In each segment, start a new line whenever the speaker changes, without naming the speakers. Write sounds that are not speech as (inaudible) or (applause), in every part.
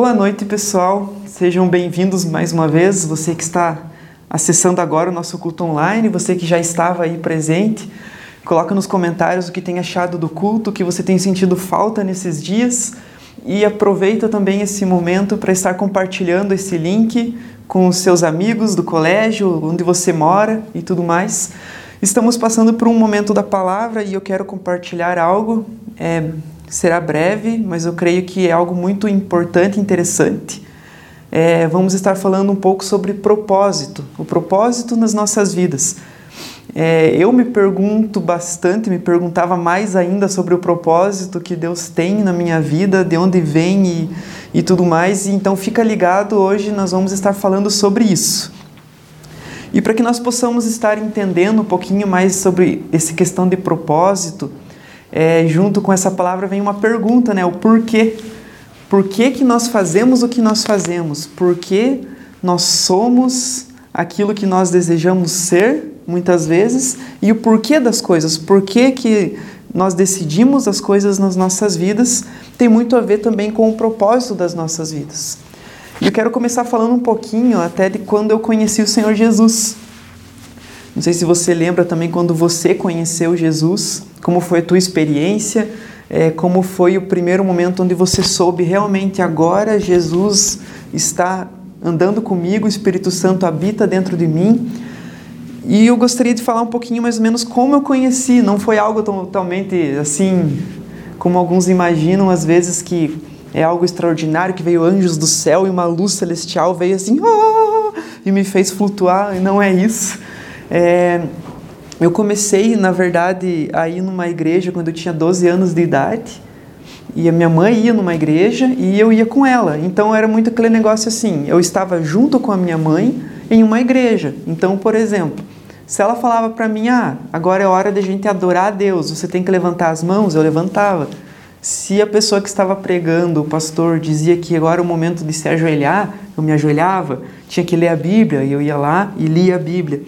Boa noite, pessoal. Sejam bem-vindos mais uma vez. Você que está acessando agora o nosso culto online, você que já estava aí presente, coloca nos comentários o que tem achado do culto, o que você tem sentido falta nesses dias e aproveita também esse momento para estar compartilhando esse link com os seus amigos do colégio, onde você mora e tudo mais. Estamos passando por um momento da palavra e eu quero compartilhar algo. É, será breve, mas eu creio que é algo muito importante e interessante. É, vamos estar falando um pouco sobre propósito, o propósito nas nossas vidas. É, eu me pergunto bastante, me perguntava mais ainda sobre o propósito que Deus tem na minha vida, de onde vem e, e tudo mais. Então fica ligado, hoje nós vamos estar falando sobre isso. E para que nós possamos estar entendendo um pouquinho mais sobre essa questão de propósito, é, junto com essa palavra vem uma pergunta, né? O porquê. Por que, que nós fazemos o que nós fazemos? Por que nós somos aquilo que nós desejamos ser, muitas vezes, e o porquê das coisas? Por que, que nós decidimos as coisas nas nossas vidas tem muito a ver também com o propósito das nossas vidas. E eu quero começar falando um pouquinho até de quando eu conheci o Senhor Jesus. Não sei se você lembra também quando você conheceu Jesus, como foi a tua experiência, é, como foi o primeiro momento onde você soube realmente agora Jesus está andando comigo, o Espírito Santo habita dentro de mim. E eu gostaria de falar um pouquinho mais ou menos como eu conheci, não foi algo totalmente assim, como alguns imaginam às vezes que é algo extraordinário, que veio anjos do céu e uma luz celestial veio assim oh! e me fez flutuar, e não é isso. É, eu comecei, na verdade, a ir numa igreja quando eu tinha 12 anos de idade. E a minha mãe ia numa igreja e eu ia com ela. Então era muito aquele negócio assim: eu estava junto com a minha mãe em uma igreja. Então, por exemplo, se ela falava para mim: ah, agora é hora de a gente adorar a Deus, você tem que levantar as mãos, eu levantava. Se a pessoa que estava pregando, o pastor, dizia que agora é o momento de se ajoelhar, eu me ajoelhava, tinha que ler a Bíblia, e eu ia lá e lia a Bíblia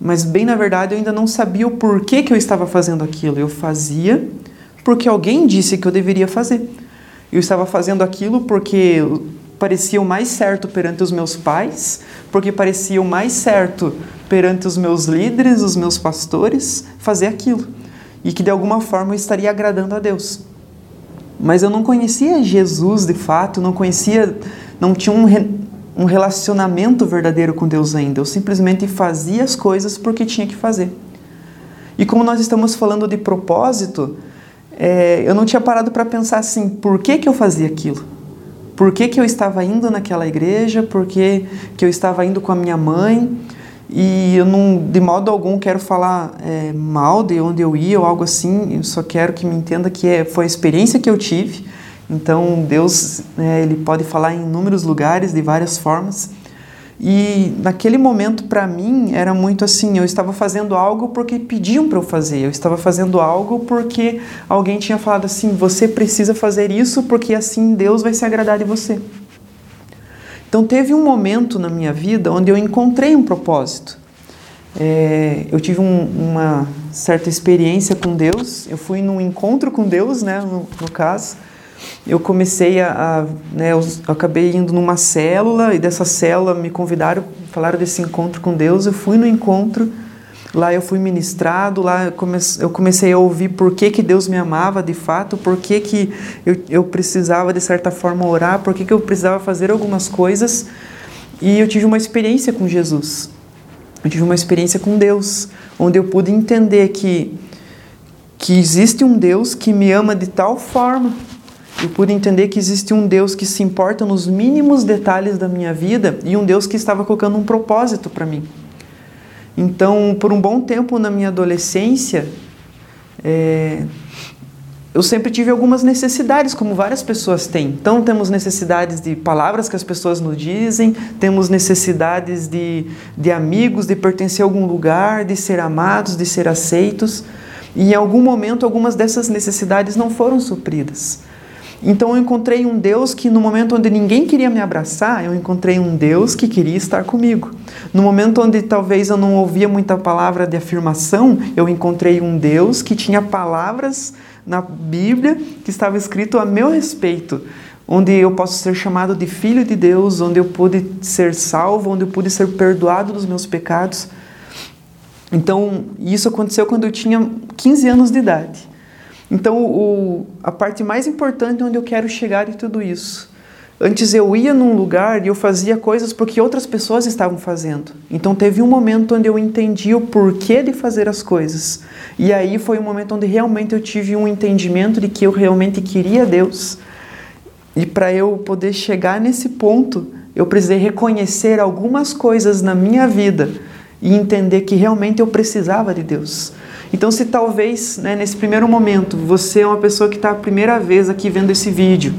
mas bem na verdade eu ainda não sabia o porquê que eu estava fazendo aquilo. Eu fazia porque alguém disse que eu deveria fazer. Eu estava fazendo aquilo porque parecia o mais certo perante os meus pais, porque parecia o mais certo perante os meus líderes, os meus pastores, fazer aquilo. E que de alguma forma eu estaria agradando a Deus. Mas eu não conhecia Jesus de fato, não conhecia, não tinha um, um relacionamento verdadeiro com Deus ainda. Eu simplesmente fazia as coisas porque tinha que fazer. E como nós estamos falando de propósito, é, eu não tinha parado para pensar assim: por que, que eu fazia aquilo? Por que, que eu estava indo naquela igreja? Por que, que eu estava indo com a minha mãe? E eu não, de modo algum, quero falar é, mal de onde eu ia ou algo assim. Eu só quero que me entenda que é, foi a experiência que eu tive então Deus né, ele pode falar em inúmeros lugares de várias formas. E naquele momento para mim era muito assim, eu estava fazendo algo porque pediam para eu fazer. Eu estava fazendo algo porque alguém tinha falado assim, você precisa fazer isso porque assim Deus vai se agradar de você. Então teve um momento na minha vida onde eu encontrei um propósito. É, eu tive um, uma certa experiência com Deus. Eu fui num encontro com Deus, né, no, no caso eu comecei a, a né, eu acabei indo numa célula e dessa célula me convidaram, falaram desse encontro com Deus, eu fui no encontro, lá eu fui ministrado, lá eu, comecei, eu comecei a ouvir por que, que Deus me amava de fato, por que, que eu, eu precisava de certa forma orar, por que, que eu precisava fazer algumas coisas. E eu tive uma experiência com Jesus, eu tive uma experiência com Deus, onde eu pude entender que que existe um Deus que me ama de tal forma eu pude entender que existe um Deus que se importa nos mínimos detalhes da minha vida e um Deus que estava colocando um propósito para mim. Então, por um bom tempo na minha adolescência, é, eu sempre tive algumas necessidades, como várias pessoas têm. Então, temos necessidades de palavras que as pessoas nos dizem, temos necessidades de, de amigos, de pertencer a algum lugar, de ser amados, de ser aceitos. E em algum momento, algumas dessas necessidades não foram supridas. Então eu encontrei um Deus que no momento onde ninguém queria me abraçar, eu encontrei um Deus que queria estar comigo. No momento onde talvez eu não ouvia muita palavra de afirmação, eu encontrei um Deus que tinha palavras na Bíblia que estava escrito a meu respeito. onde eu posso ser chamado de filho de Deus, onde eu pude ser salvo, onde eu pude ser perdoado dos meus pecados. Então, isso aconteceu quando eu tinha 15 anos de idade. Então, o, a parte mais importante onde eu quero chegar de tudo isso. Antes eu ia num lugar e eu fazia coisas porque outras pessoas estavam fazendo. Então teve um momento onde eu entendi o porquê de fazer as coisas. E aí foi um momento onde realmente eu tive um entendimento de que eu realmente queria Deus. E para eu poder chegar nesse ponto, eu precisei reconhecer algumas coisas na minha vida e entender que realmente eu precisava de Deus. Então, se talvez né, nesse primeiro momento você é uma pessoa que está a primeira vez aqui vendo esse vídeo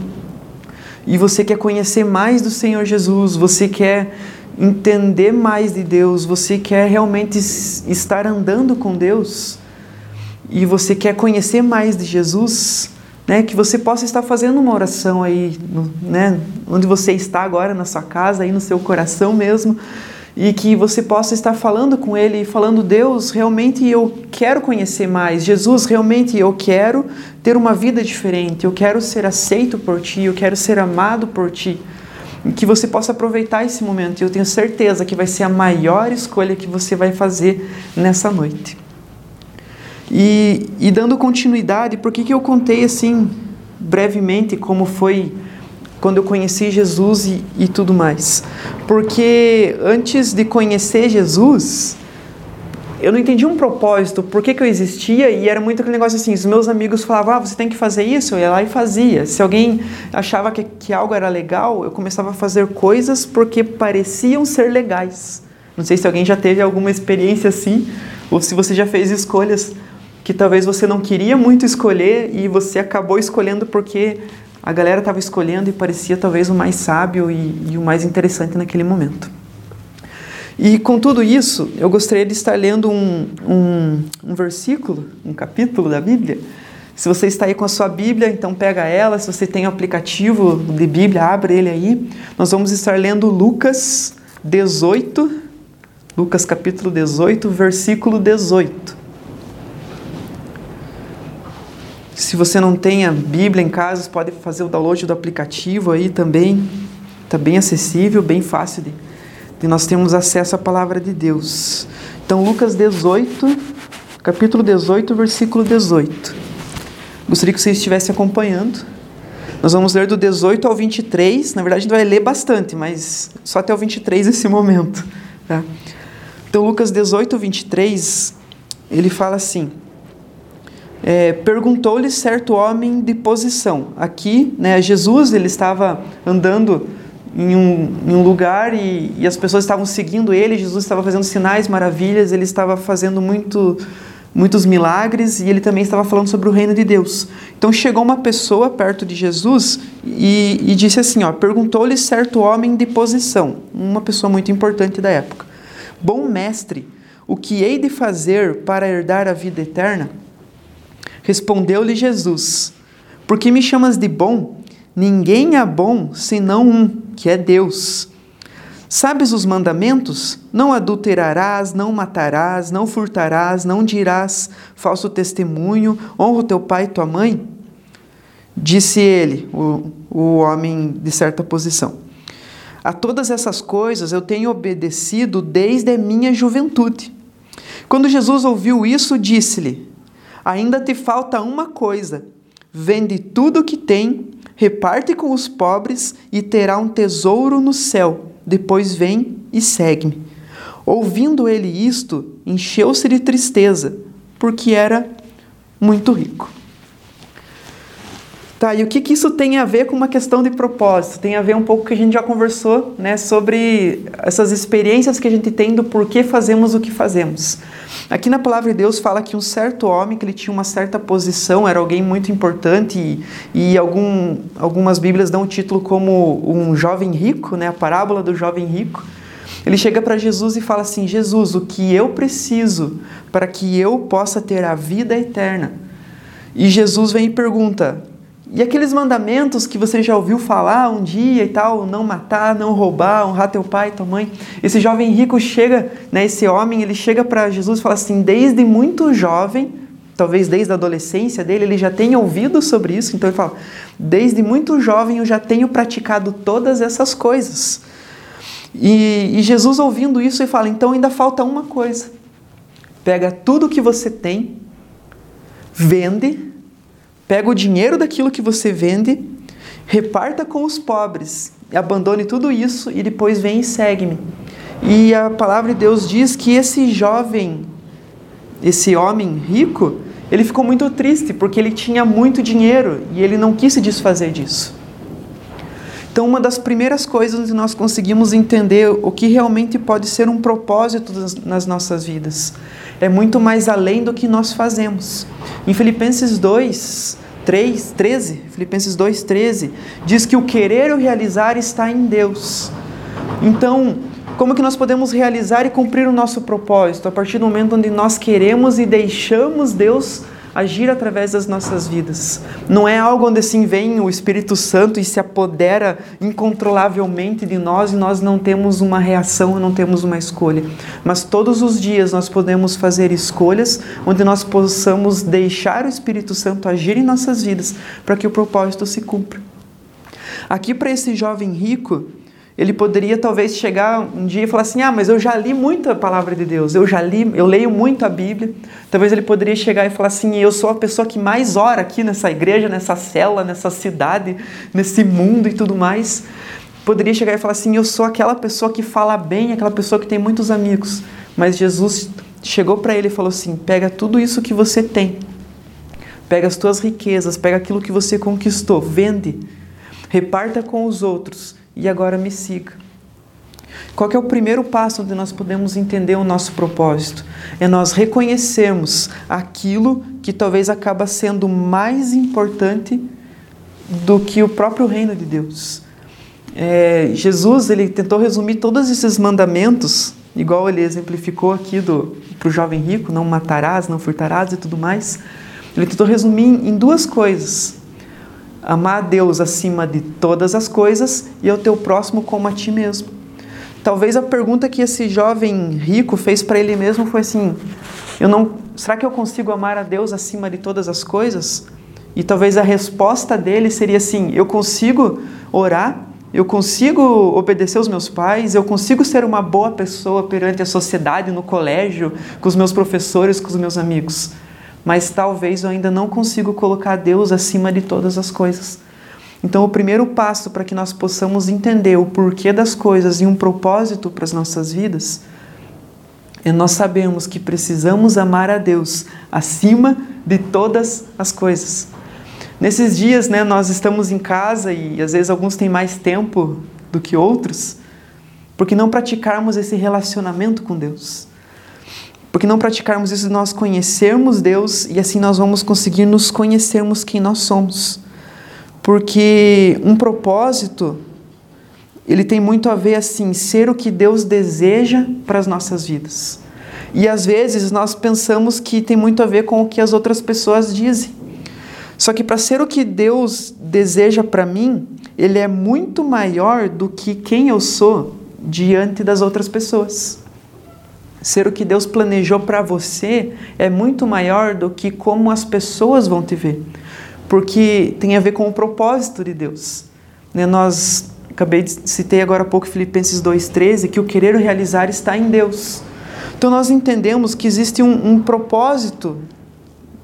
e você quer conhecer mais do Senhor Jesus, você quer entender mais de Deus, você quer realmente estar andando com Deus e você quer conhecer mais de Jesus, né, que você possa estar fazendo uma oração aí, né, onde você está agora, na sua casa, aí no seu coração mesmo, e que você possa estar falando com Ele, falando: Deus, realmente eu quero conhecer mais. Jesus, realmente eu quero ter uma vida diferente. Eu quero ser aceito por Ti, eu quero ser amado por Ti. E que você possa aproveitar esse momento. E eu tenho certeza que vai ser a maior escolha que você vai fazer nessa noite. E, e dando continuidade, por que, que eu contei assim brevemente como foi quando eu conheci Jesus e, e tudo mais. Porque antes de conhecer Jesus, eu não entendi um propósito, por que, que eu existia, e era muito aquele negócio assim: os meus amigos falavam, ah, você tem que fazer isso, eu ia lá e fazia. Se alguém achava que, que algo era legal, eu começava a fazer coisas porque pareciam ser legais. Não sei se alguém já teve alguma experiência assim, ou se você já fez escolhas que talvez você não queria muito escolher e você acabou escolhendo porque a galera estava escolhendo e parecia talvez o mais sábio e, e, o mais interessante naquele momento. E com tudo isso, eu gostaria de estar lendo um, um, um versículo, um capítulo da Bíblia. Se você está aí com a sua Bíblia, então pega ela. Se você tem o um aplicativo de Bíblia, abre ele aí. Nós vamos estar lendo Lucas 18, Lucas capítulo 18, versículo 18. Se você não tem a Bíblia em casa, você pode fazer o download do aplicativo aí também. Está bem acessível, bem fácil de, de nós termos acesso à palavra de Deus. Então, Lucas 18, capítulo 18, versículo 18. Gostaria que você estivesse acompanhando. Nós vamos ler do 18 ao 23. Na verdade, a gente vai ler bastante, mas só até o 23 esse (laughs) momento. Tá? Então, Lucas 18, 23, ele fala assim é, perguntou-lhe certo homem de posição. Aqui, né, Jesus ele estava andando em um, em um lugar e, e, as pessoas estavam seguindo ele. Jesus estava fazendo sinais, maravilhas, ele estava fazendo muito, muitos milagres e ele também estava falando sobre o reino de Deus. Então chegou uma pessoa perto de Jesus e, e disse assim: perguntou-lhe certo homem de posição, uma pessoa muito importante da época. Bom mestre, o que hei de fazer para herdar a vida eterna? Respondeu-lhe Jesus: Por que me chamas de bom? Ninguém é bom senão um, que é Deus. Sabes os mandamentos? Não adulterarás, não matarás, não furtarás, não dirás falso testemunho, honra o teu pai e tua mãe? Disse ele, o, o homem de certa posição. A todas essas coisas eu tenho obedecido desde a minha juventude. Quando Jesus ouviu isso, disse-lhe: Ainda te falta uma coisa: vende tudo o que tem, reparte com os pobres e terá um tesouro no céu. Depois vem e segue-me. Ouvindo ele isto, encheu-se de tristeza, porque era muito rico. Tá, e o que, que isso tem a ver com uma questão de propósito? Tem a ver um pouco que a gente já conversou, né, sobre essas experiências que a gente tem do porquê fazemos o que fazemos. Aqui na palavra de Deus fala que um certo homem, que ele tinha uma certa posição, era alguém muito importante e, e algum, algumas bíblias dão o título como um jovem rico, né, a parábola do jovem rico. Ele chega para Jesus e fala assim: Jesus, o que eu preciso para que eu possa ter a vida eterna? E Jesus vem e pergunta: e aqueles mandamentos que você já ouviu falar um dia e tal, não matar, não roubar, honrar teu pai tua mãe. Esse jovem rico chega, né, esse homem, ele chega para Jesus e fala assim: "Desde muito jovem talvez desde a adolescência dele, ele já tenha ouvido sobre isso. Então ele fala: desde muito jovem eu já tenho praticado todas essas coisas. E, e Jesus ouvindo isso, ele fala: então ainda falta uma coisa. Pega tudo que você tem, vende, pega o dinheiro daquilo que você vende, reparta com os pobres, abandone tudo isso e depois vem e segue-me. E a palavra de Deus diz que esse jovem, esse homem rico, ele ficou muito triste porque ele tinha muito dinheiro e ele não quis se desfazer disso. Então, uma das primeiras coisas onde nós conseguimos entender o que realmente pode ser um propósito nas nossas vidas é muito mais além do que nós fazemos. Em Filipenses 2, 3, 13, Filipenses 2, 13, diz que o querer e o realizar está em Deus. Então, como que nós podemos realizar e cumprir o nosso propósito? A partir do momento onde nós queremos e deixamos Deus agir através das nossas vidas. Não é algo onde assim vem o Espírito Santo e se apodera incontrolavelmente de nós e nós não temos uma reação, não temos uma escolha. Mas todos os dias nós podemos fazer escolhas onde nós possamos deixar o Espírito Santo agir em nossas vidas para que o propósito se cumpra. Aqui para esse jovem rico, ele poderia talvez chegar um dia e falar assim: "Ah, mas eu já li muito a palavra de Deus. Eu já li, eu leio muito a Bíblia". Talvez ele poderia chegar e falar assim: "Eu sou a pessoa que mais ora aqui nessa igreja, nessa cela, nessa cidade, nesse mundo e tudo mais". Poderia chegar e falar assim: "Eu sou aquela pessoa que fala bem, aquela pessoa que tem muitos amigos". Mas Jesus chegou para ele e falou assim: "Pega tudo isso que você tem. Pega as tuas riquezas, pega aquilo que você conquistou, vende, reparta com os outros e agora me siga. Qual é o primeiro passo onde nós podemos entender o nosso propósito? É nós reconhecermos aquilo que talvez acaba sendo mais importante do que o próprio reino de Deus. É, Jesus ele tentou resumir todos esses mandamentos, igual ele exemplificou aqui para o jovem rico, não matarás, não furtarás e tudo mais. Ele tentou resumir em duas coisas amar a Deus acima de todas as coisas e ao teu próximo como a ti mesmo. Talvez a pergunta que esse jovem rico fez para ele mesmo foi assim: eu não, será que eu consigo amar a Deus acima de todas as coisas? E talvez a resposta dele seria assim: eu consigo orar, eu consigo obedecer os meus pais, eu consigo ser uma boa pessoa perante a sociedade, no colégio, com os meus professores, com os meus amigos mas talvez eu ainda não consiga colocar Deus acima de todas as coisas. Então, o primeiro passo para que nós possamos entender o porquê das coisas e um propósito para as nossas vidas é nós sabemos que precisamos amar a Deus acima de todas as coisas. Nesses dias, né, nós estamos em casa e às vezes alguns têm mais tempo do que outros, porque não praticarmos esse relacionamento com Deus. Porque não praticarmos isso, nós conhecermos Deus e assim nós vamos conseguir nos conhecermos quem nós somos. Porque um propósito, ele tem muito a ver assim, ser o que Deus deseja para as nossas vidas. E às vezes nós pensamos que tem muito a ver com o que as outras pessoas dizem. Só que para ser o que Deus deseja para mim, ele é muito maior do que quem eu sou diante das outras pessoas. Ser o que Deus planejou para você é muito maior do que como as pessoas vão te ver, porque tem a ver com o propósito de Deus. Né? Nós acabei de citei agora há pouco Filipenses 2:13 que o querer realizar está em Deus. Então nós entendemos que existe um, um propósito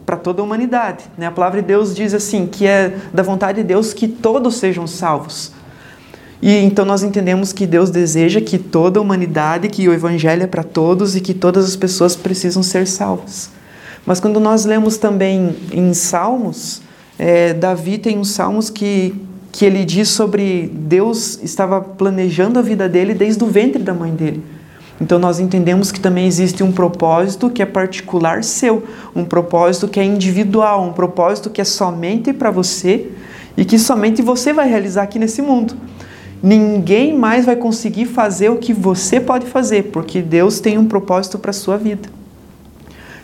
para toda a humanidade. Né? A palavra de Deus diz assim que é da vontade de Deus que todos sejam salvos. E então nós entendemos que Deus deseja que toda a humanidade, que o evangelho é para todos e que todas as pessoas precisam ser salvas. Mas quando nós lemos também em Salmos, é, Davi tem uns Salmos que, que ele diz sobre Deus estava planejando a vida dele desde o ventre da mãe dele. Então nós entendemos que também existe um propósito que é particular seu, um propósito que é individual, um propósito que é somente para você e que somente você vai realizar aqui nesse mundo. Ninguém mais vai conseguir fazer o que você pode fazer, porque Deus tem um propósito para a sua vida.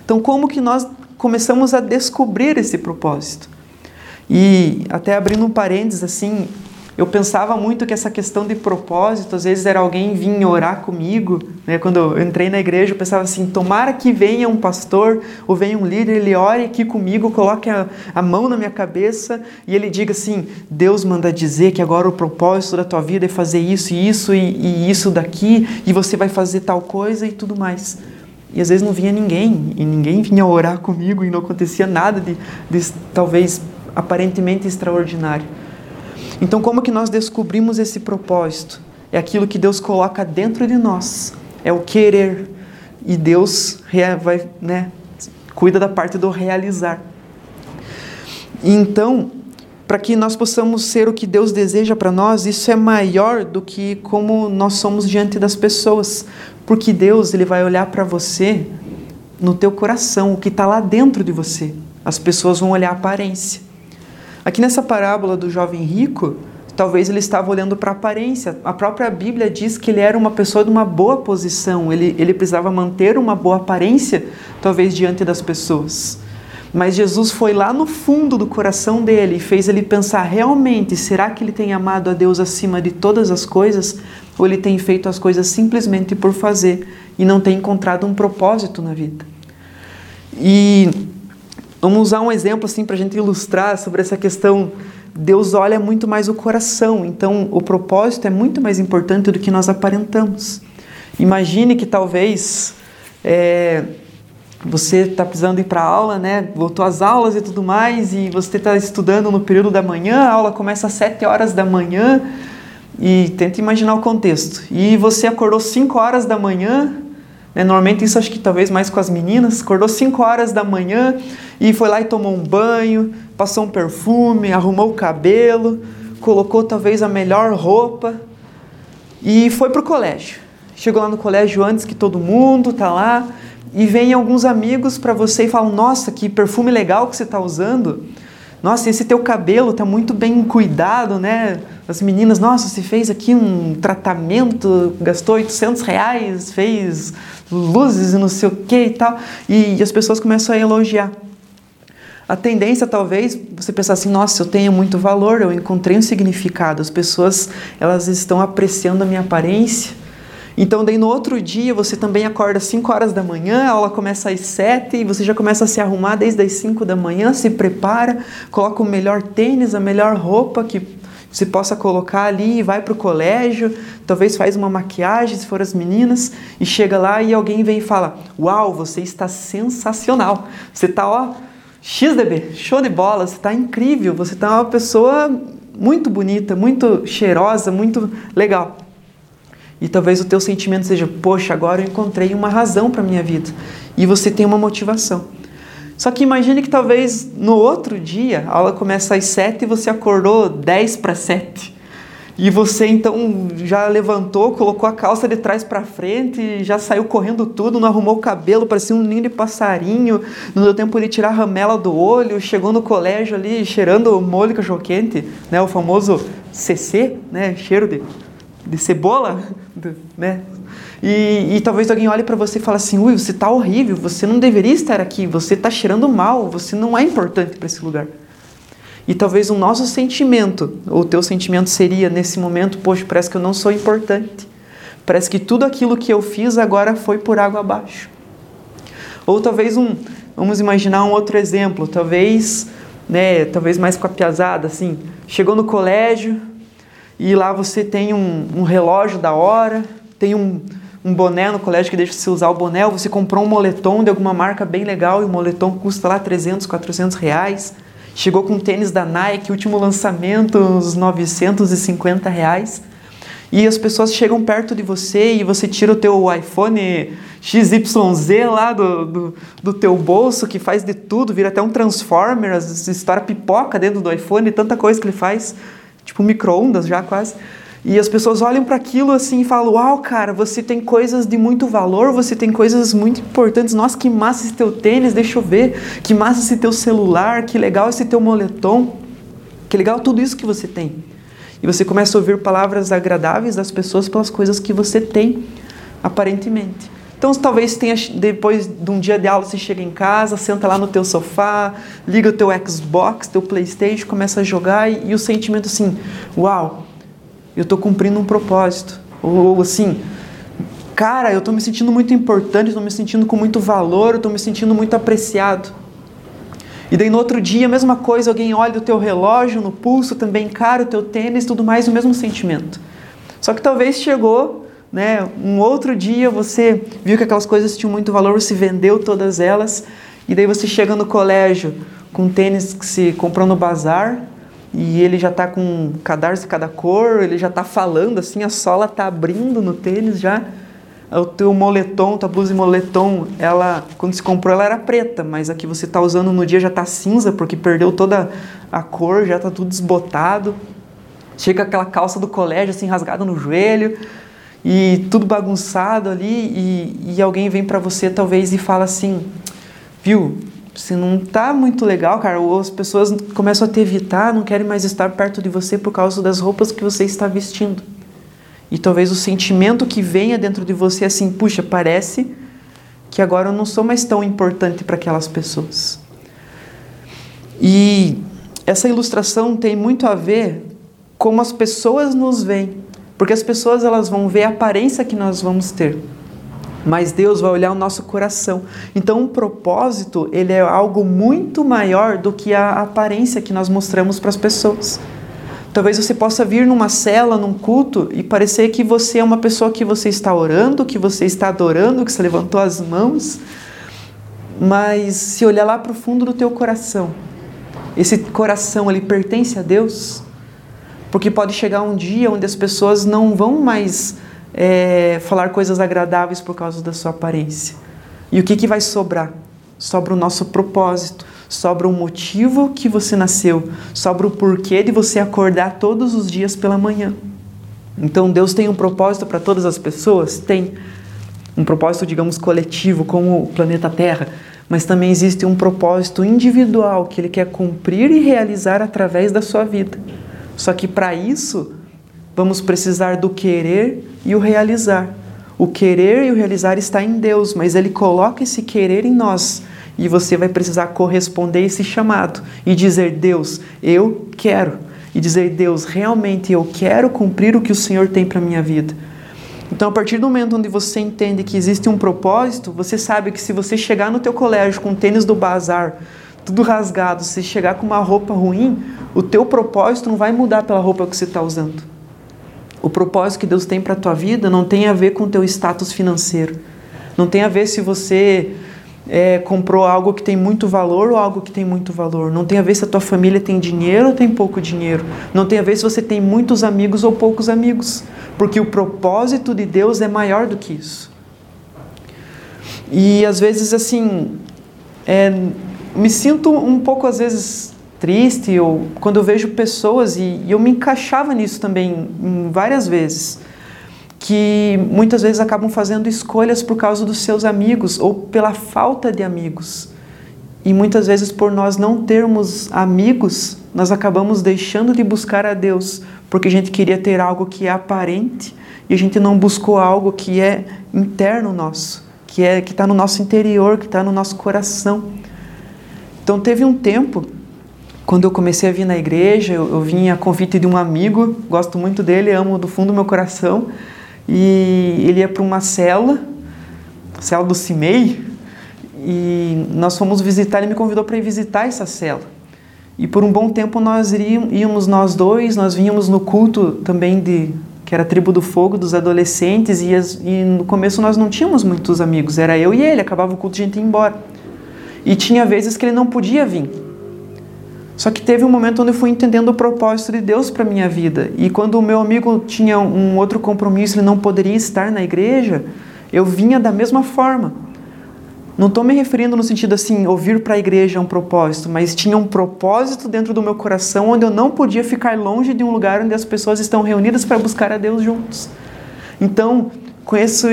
Então, como que nós começamos a descobrir esse propósito? E até abrindo um parênteses assim, eu pensava muito que essa questão de propósito, às vezes era alguém vir orar comigo, né? Quando eu entrei na igreja, eu pensava assim: tomara que venha um pastor ou venha um líder, ele ore aqui comigo, coloque a, a mão na minha cabeça e ele diga assim: Deus manda dizer que agora o propósito da tua vida é fazer isso e isso e, e isso daqui, e você vai fazer tal coisa e tudo mais. E às vezes não vinha ninguém, e ninguém vinha orar comigo, e não acontecia nada de, de talvez aparentemente extraordinário. Então, como que nós descobrimos esse propósito? É aquilo que Deus coloca dentro de nós, é o querer. E Deus vai, né, cuida da parte do realizar. Então, para que nós possamos ser o que Deus deseja para nós, isso é maior do que como nós somos diante das pessoas, porque Deus ele vai olhar para você no teu coração, o que está lá dentro de você. As pessoas vão olhar a aparência. Aqui nessa parábola do jovem rico, talvez ele estava olhando para a aparência. A própria Bíblia diz que ele era uma pessoa de uma boa posição, ele, ele precisava manter uma boa aparência, talvez diante das pessoas. Mas Jesus foi lá no fundo do coração dele e fez ele pensar realmente: será que ele tem amado a Deus acima de todas as coisas? Ou ele tem feito as coisas simplesmente por fazer e não tem encontrado um propósito na vida? E Vamos usar um exemplo assim para a gente ilustrar sobre essa questão. Deus olha muito mais o coração, então o propósito é muito mais importante do que nós aparentamos. Imagine que talvez é, você está precisando ir para aula, né? Voltou às aulas e tudo mais, e você está estudando no período da manhã, a aula começa às 7 horas da manhã, e tenta imaginar o contexto. E você acordou 5 horas da manhã, né? Normalmente isso acho que talvez mais com as meninas, acordou 5 horas da manhã e foi lá e tomou um banho, passou um perfume, arrumou o cabelo, colocou talvez a melhor roupa e foi para o colégio. Chegou lá no colégio antes que todo mundo, tá lá, e vem alguns amigos para você e falam: Nossa, que perfume legal que você está usando. Nossa, esse teu cabelo está muito bem cuidado, né? As meninas, nossa, você fez aqui um tratamento, gastou 800 reais, fez luzes e não sei o que e tal. E, e as pessoas começam a elogiar. A tendência talvez você pensar assim, nossa, eu tenho muito valor, eu encontrei um significado. As pessoas elas estão apreciando a minha aparência. Então daí no outro dia você também acorda às 5 horas da manhã, a aula começa às 7 e você já começa a se arrumar desde as 5 da manhã, se prepara, coloca o melhor tênis, a melhor roupa que você possa colocar ali e vai para o colégio, talvez faz uma maquiagem se for as meninas e chega lá e alguém vem e fala: "Uau, você está sensacional. Você está ó XDB, show de bola, você está incrível, você está uma pessoa muito bonita, muito cheirosa, muito legal. E talvez o teu sentimento seja, poxa, agora eu encontrei uma razão para minha vida. E você tem uma motivação. Só que imagine que talvez no outro dia, a aula começa às sete e você acordou dez para sete. E você então já levantou, colocou a calça de trás para frente, já saiu correndo tudo, não arrumou o cabelo, parecia um ninho de passarinho, não deu tempo de tirar a ramela do olho, chegou no colégio ali cheirando molho cachorro quente, né, o famoso CC, né, cheiro de, de cebola, né? E, e talvez alguém olhe para você e fale assim, ui, você está horrível, você não deveria estar aqui, você está cheirando mal, você não é importante para esse lugar. E talvez o nosso sentimento, ou o teu sentimento seria nesse momento, poxa, parece que eu não sou importante. Parece que tudo aquilo que eu fiz agora foi por água abaixo. Ou talvez um, vamos imaginar um outro exemplo, talvez, né, talvez mais com a piazada, assim, chegou no colégio e lá você tem um, um relógio da hora, tem um, um boné no colégio que deixa você usar o boné, ou você comprou um moletom de alguma marca bem legal e o moletom custa lá 300, 400 reais. Chegou com um tênis da Nike, último lançamento, uns 950 reais. E as pessoas chegam perto de você e você tira o teu iPhone XYZ lá do, do, do teu bolso, que faz de tudo, vira até um Transformer, estoura pipoca dentro do iPhone, tanta coisa que ele faz, tipo micro-ondas já quase. E as pessoas olham para aquilo assim e falam: Uau, cara, você tem coisas de muito valor, você tem coisas muito importantes. Nossa, que massa esse teu tênis, deixa eu ver. Que massa esse teu celular, que legal esse teu moletom. Que legal tudo isso que você tem. E você começa a ouvir palavras agradáveis das pessoas pelas coisas que você tem, aparentemente. Então talvez tenha depois de um dia de aula você chega em casa, senta lá no teu sofá, liga o teu Xbox, teu PlayStation, começa a jogar e, e o sentimento assim, uau, eu estou cumprindo um propósito. Ou, ou assim, cara, eu estou me sentindo muito importante, estou me sentindo com muito valor, estou me sentindo muito apreciado. E daí no outro dia, a mesma coisa, alguém olha o teu relógio no pulso, também cara, o teu tênis, tudo mais, o mesmo sentimento. Só que talvez chegou, né, um outro dia você viu que aquelas coisas tinham muito valor, você vendeu todas elas, e daí você chega no colégio com um tênis que se comprou no bazar, e ele já está com cadarço de cada cor, ele já está falando assim, a sola está abrindo no tênis já. O teu moletom, tua blusa de moletom, ela quando se comprou ela era preta, mas a que você está usando no dia já está cinza porque perdeu toda a cor, já está tudo desbotado. Chega aquela calça do colégio assim rasgada no joelho e tudo bagunçado ali e, e alguém vem para você talvez e fala assim, viu? Você não tá muito legal, cara. Ou as pessoas começam a te evitar, não querem mais estar perto de você por causa das roupas que você está vestindo. E talvez o sentimento que venha dentro de você é assim, puxa, parece que agora eu não sou mais tão importante para aquelas pessoas. E essa ilustração tem muito a ver como as pessoas nos veem, porque as pessoas elas vão ver a aparência que nós vamos ter, mas Deus vai olhar o nosso coração. Então, o propósito ele é algo muito maior do que a aparência que nós mostramos para as pessoas. Talvez você possa vir numa cela, num culto e parecer que você é uma pessoa que você está orando, que você está adorando, que você levantou as mãos. Mas se olhar lá para o fundo do teu coração, esse coração ele pertence a Deus? Porque pode chegar um dia onde as pessoas não vão mais é, falar coisas agradáveis por causa da sua aparência. E o que, que vai sobrar? Sobra o nosso propósito, sobra o motivo que você nasceu, sobra o porquê de você acordar todos os dias pela manhã. Então Deus tem um propósito para todas as pessoas? Tem. Um propósito, digamos, coletivo, como o planeta Terra, mas também existe um propósito individual que Ele quer cumprir e realizar através da sua vida. Só que para isso, vamos precisar do querer e o realizar. O querer e o realizar está em Deus, mas Ele coloca esse querer em nós e você vai precisar corresponder esse chamado e dizer: Deus, eu quero. E dizer: Deus, realmente eu quero cumprir o que o Senhor tem para a minha vida. Então, a partir do momento onde você entende que existe um propósito, você sabe que se você chegar no teu colégio com tênis do bazar, tudo rasgado, se chegar com uma roupa ruim, o teu propósito não vai mudar pela roupa que você está usando. O propósito que Deus tem para a tua vida não tem a ver com o teu status financeiro. Não tem a ver se você é, comprou algo que tem muito valor ou algo que tem muito valor. Não tem a ver se a tua família tem dinheiro ou tem pouco dinheiro. Não tem a ver se você tem muitos amigos ou poucos amigos. Porque o propósito de Deus é maior do que isso. E às vezes, assim, é, me sinto um pouco, às vezes, triste ou quando eu vejo pessoas, e, e eu me encaixava nisso também várias vezes que muitas vezes acabam fazendo escolhas por causa dos seus amigos ou pela falta de amigos. E muitas vezes, por nós não termos amigos, nós acabamos deixando de buscar a Deus, porque a gente queria ter algo que é aparente e a gente não buscou algo que é interno nosso, que é que está no nosso interior, que está no nosso coração. Então, teve um tempo quando eu comecei a vir na igreja, eu, eu vim a convite de um amigo, gosto muito dele, amo do fundo do meu coração. E ele ia para uma cela, cela do CIMEI, e nós fomos visitar, ele me convidou para ir visitar essa cela. E por um bom tempo nós íamos nós dois, nós vínhamos no culto também de que era a tribo do fogo dos adolescentes e, as, e no começo nós não tínhamos muitos amigos, era eu e ele, acabava o culto a gente ia embora. E tinha vezes que ele não podia vir. Só que teve um momento onde eu fui entendendo o propósito de Deus para minha vida. E quando o meu amigo tinha um outro compromisso, ele não poderia estar na igreja, eu vinha da mesma forma. Não estou me referindo no sentido assim, ouvir para a igreja é um propósito, mas tinha um propósito dentro do meu coração onde eu não podia ficar longe de um lugar onde as pessoas estão reunidas para buscar a Deus juntos. Então, conheço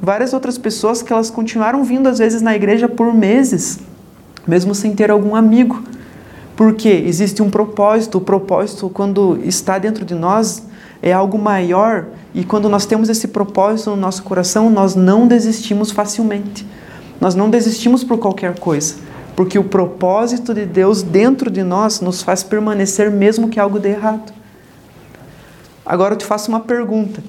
várias outras pessoas que elas continuaram vindo às vezes na igreja por meses, mesmo sem ter algum amigo porque existe um propósito. O propósito, quando está dentro de nós, é algo maior e quando nós temos esse propósito no nosso coração, nós não desistimos facilmente. Nós não desistimos por qualquer coisa, porque o propósito de Deus dentro de nós nos faz permanecer mesmo que algo dê errado. Agora eu te faço uma pergunta.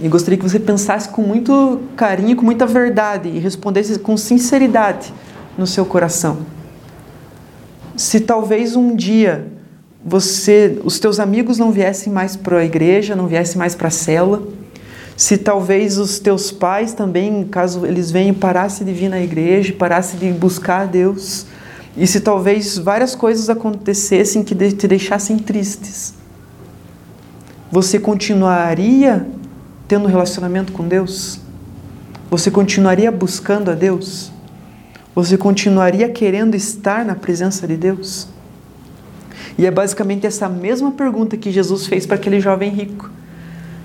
E gostaria que você pensasse com muito carinho, com muita verdade e respondesse com sinceridade no seu coração. Se talvez um dia você, os teus amigos não viessem mais para a igreja, não viessem mais para a cela, se talvez os teus pais também, caso eles venham, parassem de vir na igreja, parassem de buscar a Deus, e se talvez várias coisas acontecessem que te deixassem tristes, você continuaria tendo relacionamento com Deus? Você continuaria buscando a Deus? Você continuaria querendo estar na presença de Deus? E é basicamente essa mesma pergunta que Jesus fez para aquele jovem rico.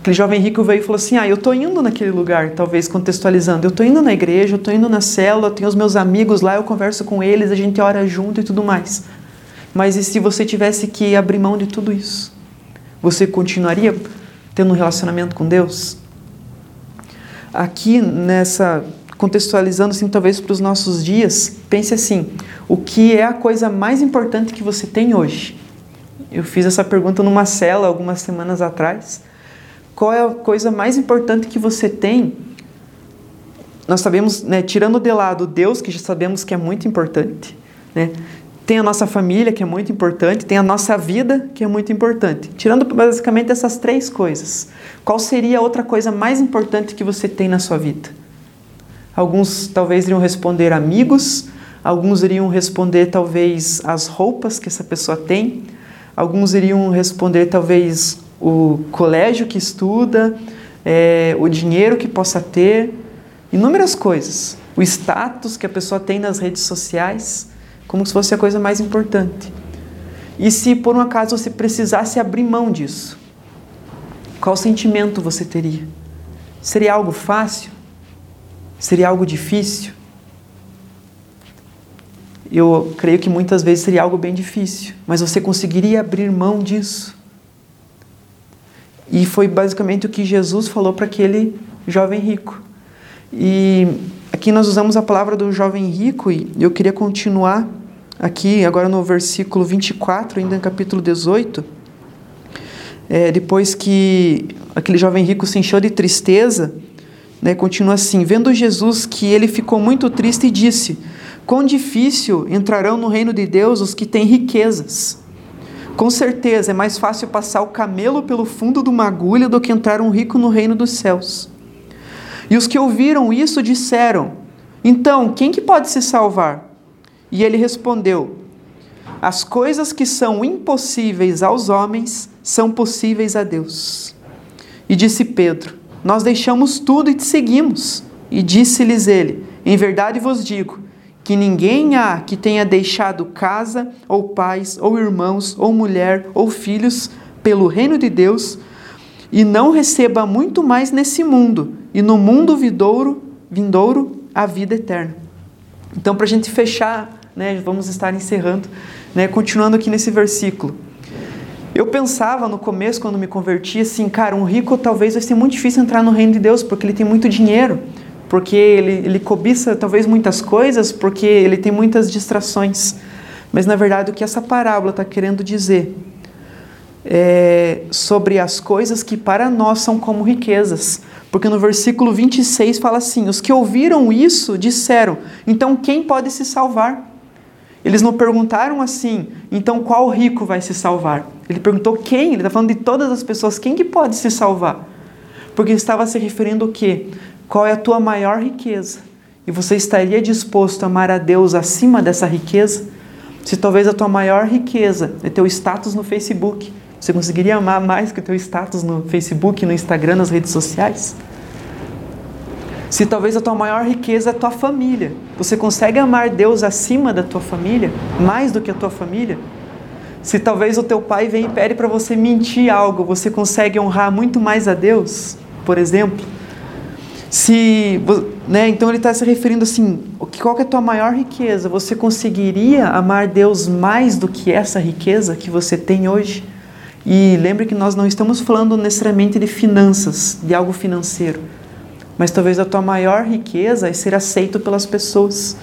Aquele jovem rico veio e falou assim: Ah, eu estou indo naquele lugar, talvez contextualizando. Eu estou indo na igreja, eu estou indo na célula, tenho os meus amigos lá, eu converso com eles, a gente ora junto e tudo mais. Mas e se você tivesse que abrir mão de tudo isso? Você continuaria tendo um relacionamento com Deus? Aqui nessa contextualizando assim talvez para os nossos dias, pense assim: o que é a coisa mais importante que você tem hoje? Eu fiz essa pergunta numa cela algumas semanas atrás. Qual é a coisa mais importante que você tem? Nós sabemos, né, tirando de lado Deus, que já sabemos que é muito importante, né? Tem a nossa família, que é muito importante, tem a nossa vida, que é muito importante. Tirando basicamente essas três coisas, qual seria a outra coisa mais importante que você tem na sua vida? Alguns talvez iriam responder amigos, alguns iriam responder talvez as roupas que essa pessoa tem, Alguns iriam responder talvez o colégio que estuda, é, o dinheiro que possa ter, inúmeras coisas. O status que a pessoa tem nas redes sociais, como se fosse a coisa mais importante. E se por um acaso você precisasse abrir mão disso, qual sentimento você teria? Seria algo fácil? Seria algo difícil? eu creio que muitas vezes seria algo bem difícil, mas você conseguiria abrir mão disso. E foi basicamente o que Jesus falou para aquele jovem rico. E aqui nós usamos a palavra do jovem rico e eu queria continuar aqui agora no versículo 24, ainda no capítulo 18. É, depois que aquele jovem rico se encheu de tristeza, né, continua assim: vendo Jesus que ele ficou muito triste e disse: Quão difícil entrarão no reino de Deus os que têm riquezas. Com certeza é mais fácil passar o camelo pelo fundo de uma agulha do que entrar um rico no reino dos céus. E os que ouviram isso disseram: Então, quem que pode se salvar? E ele respondeu: As coisas que são impossíveis aos homens são possíveis a Deus. E disse Pedro: Nós deixamos tudo e te seguimos. E disse-lhes ele: Em verdade vos digo que ninguém há que tenha deixado casa, ou pais, ou irmãos, ou mulher, ou filhos, pelo reino de Deus, e não receba muito mais nesse mundo, e no mundo vindouro, vindouro a vida eterna. Então, para a gente fechar, né, vamos estar encerrando, né, continuando aqui nesse versículo. Eu pensava no começo, quando me converti, assim, cara, um rico talvez vai ser muito difícil entrar no reino de Deus, porque ele tem muito dinheiro porque ele, ele cobiça talvez muitas coisas, porque ele tem muitas distrações. Mas na verdade, o que essa parábola está querendo dizer é sobre as coisas que para nós são como riquezas. Porque no versículo 26 fala assim: Os que ouviram isso disseram, então quem pode se salvar? Eles não perguntaram assim, então qual rico vai se salvar? Ele perguntou quem? Ele está falando de todas as pessoas, quem que pode se salvar? Porque estava se referindo o quê? Qual é a tua maior riqueza? E você estaria disposto a amar a Deus acima dessa riqueza? Se talvez a tua maior riqueza é teu status no Facebook, você conseguiria amar mais que o teu status no Facebook, no Instagram, nas redes sociais? Se talvez a tua maior riqueza é a tua família, você consegue amar Deus acima da tua família, mais do que a tua família? Se talvez o teu pai vem e pede para você mentir algo, você consegue honrar muito mais a Deus, por exemplo? Se, né, então ele está se referindo assim, qual é a tua maior riqueza? Você conseguiria amar Deus mais do que essa riqueza que você tem hoje? E lembre que nós não estamos falando necessariamente de finanças, de algo financeiro, mas talvez a tua maior riqueza é ser aceito pelas pessoas.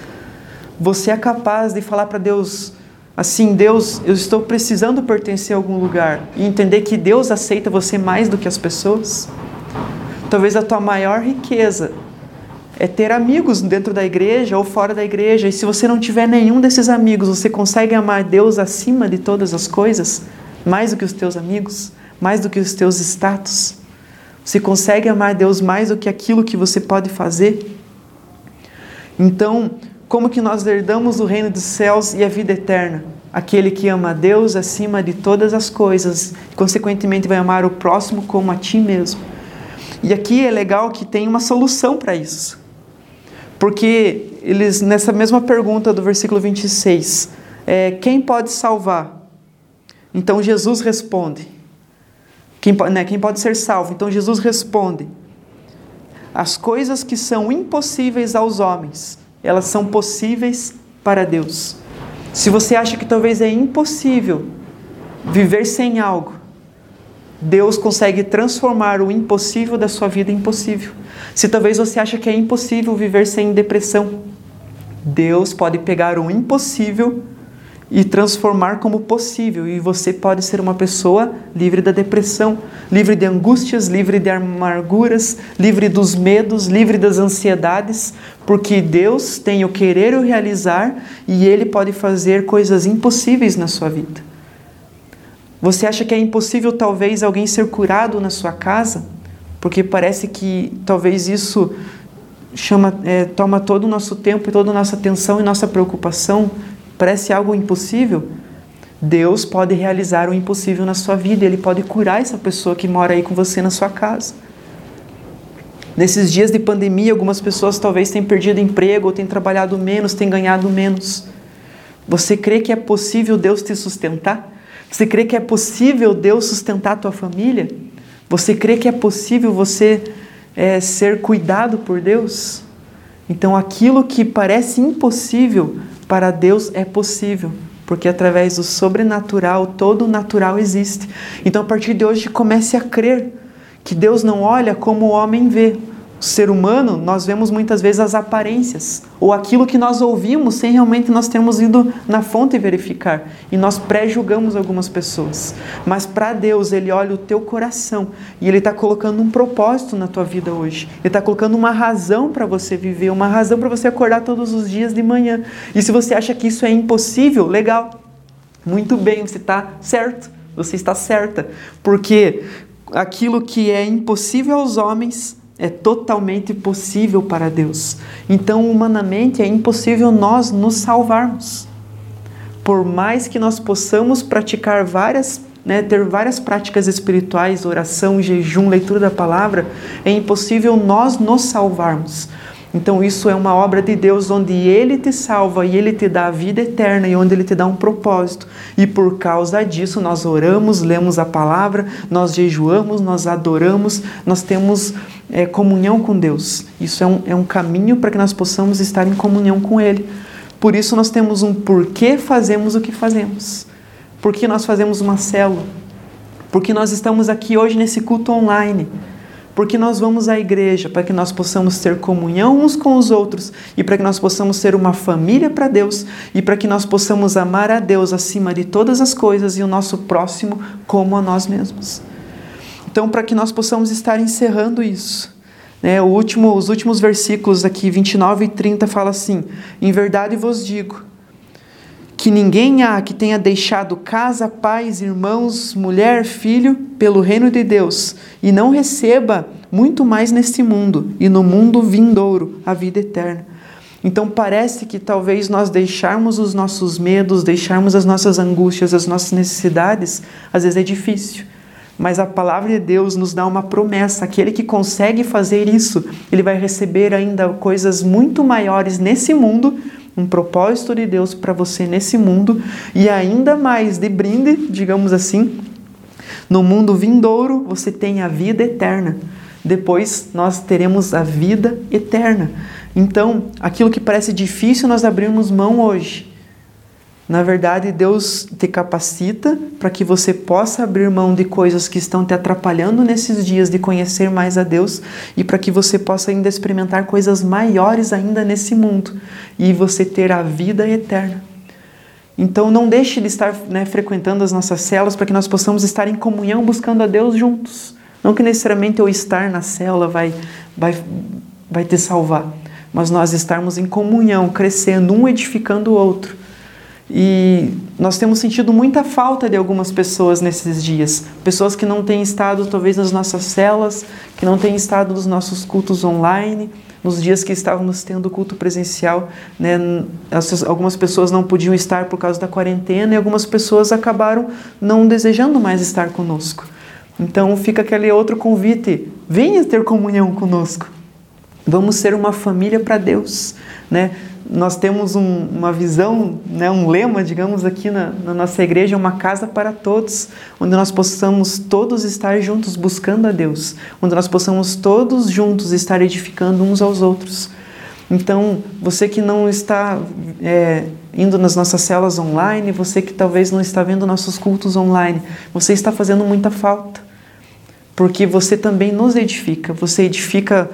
Você é capaz de falar para Deus assim: Deus, eu estou precisando pertencer a algum lugar e entender que Deus aceita você mais do que as pessoas. Talvez a tua maior riqueza é ter amigos dentro da igreja ou fora da igreja. E se você não tiver nenhum desses amigos, você consegue amar Deus acima de todas as coisas, mais do que os teus amigos, mais do que os teus status. Você consegue amar Deus mais do que aquilo que você pode fazer. Então, como que nós herdamos o reino dos céus e a vida eterna? Aquele que ama a Deus acima de todas as coisas, consequentemente vai amar o próximo como a ti mesmo. E aqui é legal que tem uma solução para isso. Porque eles, nessa mesma pergunta do versículo 26, é, quem pode salvar? Então Jesus responde. Quem, né, quem pode ser salvo? Então Jesus responde: As coisas que são impossíveis aos homens, elas são possíveis para Deus. Se você acha que talvez é impossível viver sem algo, Deus consegue transformar o impossível da sua vida em possível. Se talvez você acha que é impossível viver sem depressão, Deus pode pegar o impossível e transformar como possível, e você pode ser uma pessoa livre da depressão, livre de angústias, livre de amarguras, livre dos medos, livre das ansiedades, porque Deus tem o querer e o realizar e Ele pode fazer coisas impossíveis na sua vida. Você acha que é impossível talvez alguém ser curado na sua casa? Porque parece que talvez isso chama, é, toma todo o nosso tempo toda a nossa atenção e nossa preocupação. Parece algo impossível. Deus pode realizar o impossível na sua vida, Ele pode curar essa pessoa que mora aí com você na sua casa. Nesses dias de pandemia, algumas pessoas talvez tenham perdido emprego, ou tenham trabalhado menos, tenham ganhado menos. Você crê que é possível Deus te sustentar? Você crê que é possível Deus sustentar a tua família? Você crê que é possível você é, ser cuidado por Deus? Então, aquilo que parece impossível para Deus é possível, porque através do sobrenatural, todo o natural existe. Então, a partir de hoje, comece a crer que Deus não olha como o homem vê, ser humano, nós vemos muitas vezes as aparências, ou aquilo que nós ouvimos sem realmente nós termos ido na fonte verificar. E nós pré-julgamos algumas pessoas. Mas para Deus, Ele olha o teu coração e Ele está colocando um propósito na tua vida hoje. Ele está colocando uma razão para você viver, uma razão para você acordar todos os dias de manhã. E se você acha que isso é impossível, legal. Muito bem, você está certo. Você está certa. Porque aquilo que é impossível aos homens é totalmente possível para Deus. Então, humanamente, é impossível nós nos salvarmos. Por mais que nós possamos praticar várias, né, ter várias práticas espirituais, oração, jejum, leitura da palavra, é impossível nós nos salvarmos. Então, isso é uma obra de Deus onde Ele te salva e Ele te dá a vida eterna e onde Ele te dá um propósito. E por causa disso, nós oramos, lemos a palavra, nós jejuamos, nós adoramos, nós temos é, comunhão com Deus. Isso é um, é um caminho para que nós possamos estar em comunhão com Ele. Por isso, nós temos um porquê fazemos o que fazemos. Por que nós fazemos uma célula? Porque nós estamos aqui hoje nesse culto online porque nós vamos à igreja para que nós possamos ter comunhão uns com os outros e para que nós possamos ser uma família para Deus e para que nós possamos amar a Deus acima de todas as coisas e o nosso próximo como a nós mesmos. Então, para que nós possamos estar encerrando isso, né, último, os últimos versículos aqui, 29 e 30, fala assim: Em verdade vos digo que ninguém há que tenha deixado casa, pais, irmãos, mulher, filho, pelo reino de Deus, e não receba muito mais neste mundo e no mundo vindouro a vida eterna. Então parece que talvez nós deixarmos os nossos medos, deixarmos as nossas angústias, as nossas necessidades, às vezes é difícil. Mas a palavra de Deus nos dá uma promessa: aquele que consegue fazer isso, ele vai receber ainda coisas muito maiores nesse mundo um propósito de Deus para você nesse mundo e ainda mais de brinde, digamos assim, no mundo vindouro você tem a vida eterna. Depois nós teremos a vida eterna. Então, aquilo que parece difícil nós abrimos mão hoje. Na verdade, Deus te capacita para que você possa abrir mão de coisas que estão te atrapalhando nesses dias de conhecer mais a Deus e para que você possa ainda experimentar coisas maiores ainda nesse mundo e você ter a vida eterna. Então, não deixe de estar né, frequentando as nossas celas para que nós possamos estar em comunhão buscando a Deus juntos. Não que necessariamente eu estar na célula vai, vai, vai te salvar, mas nós estarmos em comunhão, crescendo, um edificando o outro e nós temos sentido muita falta de algumas pessoas nesses dias. Pessoas que não têm estado, talvez, nas nossas celas, que não têm estado nos nossos cultos online, nos dias que estávamos tendo culto presencial. Né? Algumas pessoas não podiam estar por causa da quarentena e algumas pessoas acabaram não desejando mais estar conosco. Então fica aquele outro convite: venha ter comunhão conosco. Vamos ser uma família para Deus, né? Nós temos um, uma visão, né, um lema, digamos, aqui na, na, nossa igreja, uma casa para todos, onde nós possamos todos estar juntos buscando a Deus, onde nós possamos todos juntos estar edificando uns aos outros. Então, você que não está é, indo nas nossas celas online, você que talvez não está vendo nossos cultos online, você está fazendo muita falta, porque você também nos edifica, você edifica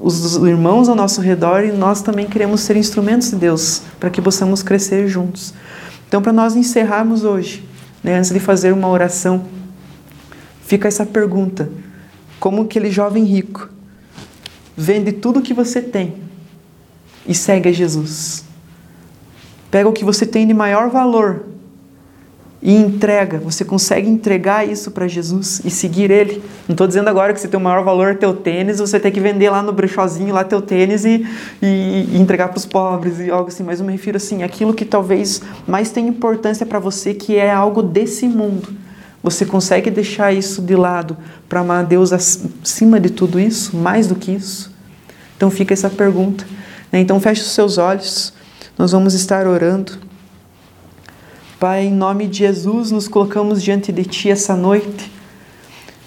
os irmãos ao nosso redor e nós também queremos ser instrumentos de Deus para que possamos crescer juntos. Então, para nós encerrarmos hoje, né, antes de fazer uma oração, fica essa pergunta: como aquele jovem rico vende tudo o que você tem e segue a Jesus? Pega o que você tem de maior valor e entrega, você consegue entregar isso para Jesus e seguir Ele. Não estou dizendo agora que você tem o maior valor teu tênis, você tem que vender lá no brechózinho lá teu tênis e, e, e entregar para os pobres e algo assim, mas eu me refiro assim, aquilo que talvez mais tem importância para você, que é algo desse mundo. Você consegue deixar isso de lado para amar Deus acima de tudo isso, mais do que isso? Então fica essa pergunta. Né? Então feche os seus olhos, nós vamos estar orando. Pai, em nome de Jesus, nos colocamos diante de Ti essa noite.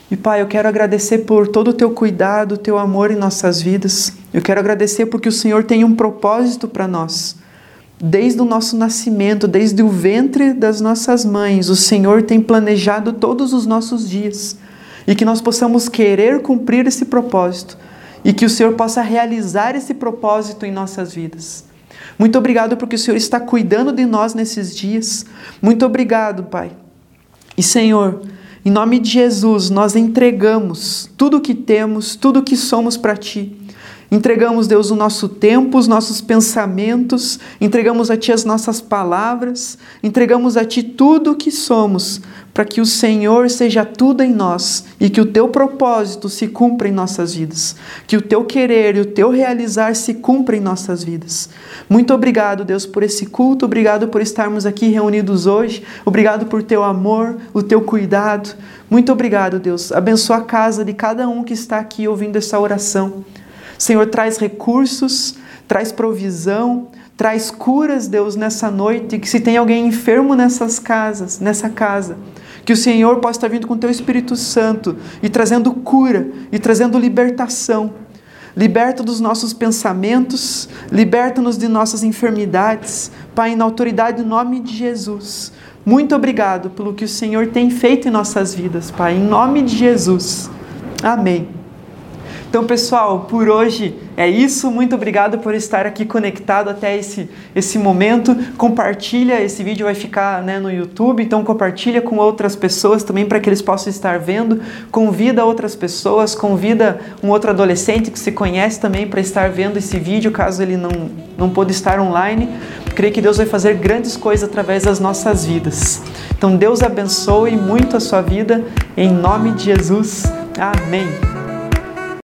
E Pai, eu quero agradecer por todo o Teu cuidado, o Teu amor em nossas vidas. Eu quero agradecer porque o Senhor tem um propósito para nós. Desde o nosso nascimento, desde o ventre das nossas mães, o Senhor tem planejado todos os nossos dias. E que nós possamos querer cumprir esse propósito. E que o Senhor possa realizar esse propósito em nossas vidas. Muito obrigado porque o Senhor está cuidando de nós nesses dias. Muito obrigado, Pai. E Senhor, em nome de Jesus, nós entregamos tudo o que temos, tudo o que somos para Ti. Entregamos, Deus, o nosso tempo, os nossos pensamentos, entregamos a Ti as nossas palavras, entregamos a Ti tudo o que somos, para que o Senhor seja tudo em nós e que o Teu propósito se cumpra em nossas vidas, que o Teu querer e o Teu realizar se cumpra em nossas vidas. Muito obrigado, Deus, por esse culto, obrigado por estarmos aqui reunidos hoje, obrigado por Teu amor, o Teu cuidado. Muito obrigado, Deus. Abençoa a casa de cada um que está aqui ouvindo essa oração. Senhor, traz recursos, traz provisão, traz curas, Deus, nessa noite. Que se tem alguém enfermo nessas casas, nessa casa, que o Senhor possa estar vindo com o teu Espírito Santo e trazendo cura e trazendo libertação. Liberta dos nossos pensamentos, liberta-nos de nossas enfermidades, Pai, na autoridade do nome de Jesus. Muito obrigado pelo que o Senhor tem feito em nossas vidas, Pai, em nome de Jesus. Amém. Então, pessoal, por hoje é isso. Muito obrigado por estar aqui conectado até esse, esse momento. Compartilha, esse vídeo vai ficar né, no YouTube, então compartilha com outras pessoas também para que eles possam estar vendo. Convida outras pessoas, convida um outro adolescente que se conhece também para estar vendo esse vídeo, caso ele não, não pôde estar online. Creio que Deus vai fazer grandes coisas através das nossas vidas. Então, Deus abençoe muito a sua vida, em nome de Jesus. Amém.